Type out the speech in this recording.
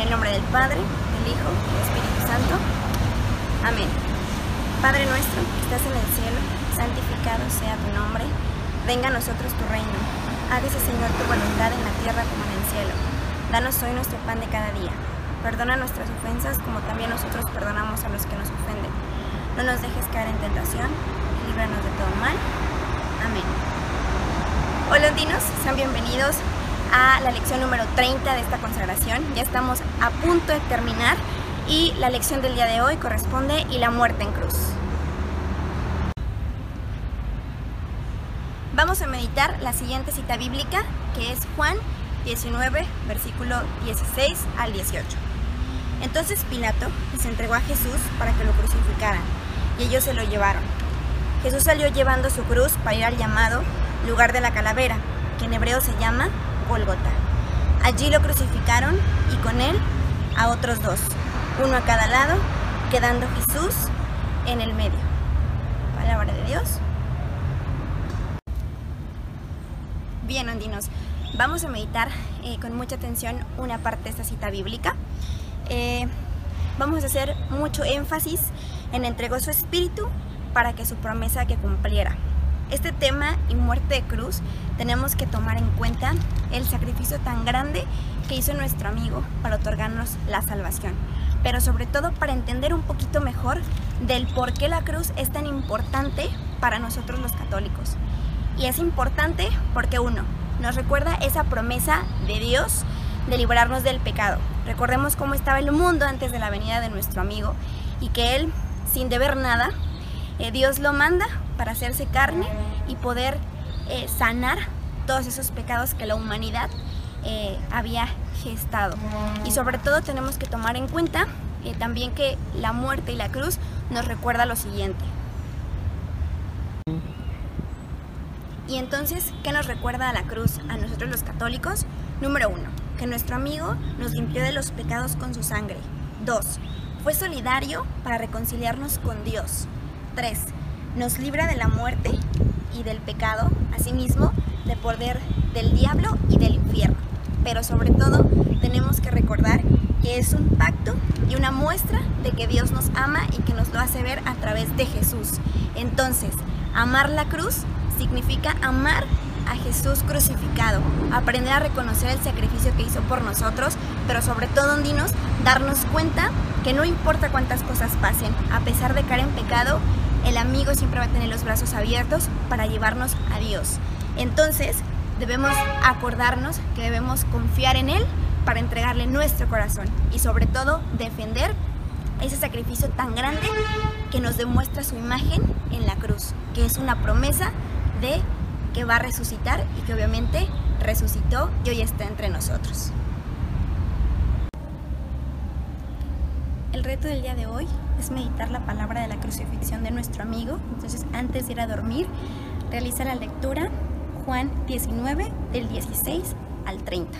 En el nombre del Padre, del Hijo y del Espíritu Santo. Amén. Padre nuestro, que estás en el cielo, santificado sea tu nombre. Venga a nosotros tu reino. Hágase, Señor, tu voluntad en la tierra como en el cielo. Danos hoy nuestro pan de cada día. Perdona nuestras ofensas como también nosotros perdonamos a los que nos ofenden. No nos dejes caer en tentación y líbranos de todo mal. Amén. Hola ondinos, sean bienvenidos a la lección número 30 de esta consagración. Ya estamos a punto de terminar y la lección del día de hoy corresponde y la muerte en cruz. Vamos a meditar la siguiente cita bíblica que es Juan 19, versículo 16 al 18. Entonces Pilato les entregó a Jesús para que lo crucificaran y ellos se lo llevaron. Jesús salió llevando su cruz para ir al llamado lugar de la calavera, que en hebreo se llama Gólgota. Allí lo crucificaron y con él a otros dos, uno a cada lado, quedando Jesús en el medio. Palabra de Dios. Bien, ondinos, vamos a meditar eh, con mucha atención una parte de esta cita bíblica. Eh, vamos a hacer mucho énfasis en entregó su espíritu para que su promesa que cumpliera. Este tema y muerte de cruz tenemos que tomar en cuenta el sacrificio tan grande que hizo nuestro amigo para otorgarnos la salvación, pero sobre todo para entender un poquito mejor del por qué la cruz es tan importante para nosotros los católicos. Y es importante porque uno, nos recuerda esa promesa de Dios de librarnos del pecado. Recordemos cómo estaba el mundo antes de la venida de nuestro amigo y que Él, sin deber nada, eh, Dios lo manda para hacerse carne y poder eh, sanar todos esos pecados que la humanidad eh, había gestado. Y sobre todo tenemos que tomar en cuenta eh, también que la muerte y la cruz nos recuerda lo siguiente. Y entonces, ¿qué nos recuerda a la cruz a nosotros los católicos? Número uno, que nuestro amigo nos limpió de los pecados con su sangre. Dos, fue solidario para reconciliarnos con Dios. Tres, nos libra de la muerte y del pecado, asimismo de poder del diablo y del infierno. Pero sobre todo tenemos que recordar que es un pacto y una muestra de que Dios nos ama y que nos lo hace ver a través de Jesús. Entonces, amar la cruz significa amar a Jesús crucificado, aprender a reconocer el sacrificio que hizo por nosotros, pero sobre todo, ondinos, darnos cuenta que no importa cuántas cosas pasen, a pesar de caer en pecado, el amigo siempre va a tener los brazos abiertos para llevarnos a Dios. Entonces, debemos acordarnos que debemos confiar en Él para entregarle nuestro corazón y sobre todo defender ese sacrificio tan grande que nos demuestra su imagen en la cruz, que es una promesa de que va a resucitar y que obviamente resucitó y hoy está entre nosotros. El reto del día de hoy es meditar la palabra de la crucifixión de nuestro amigo. Entonces, antes de ir a dormir, realiza la lectura Juan 19 del 16 al 30.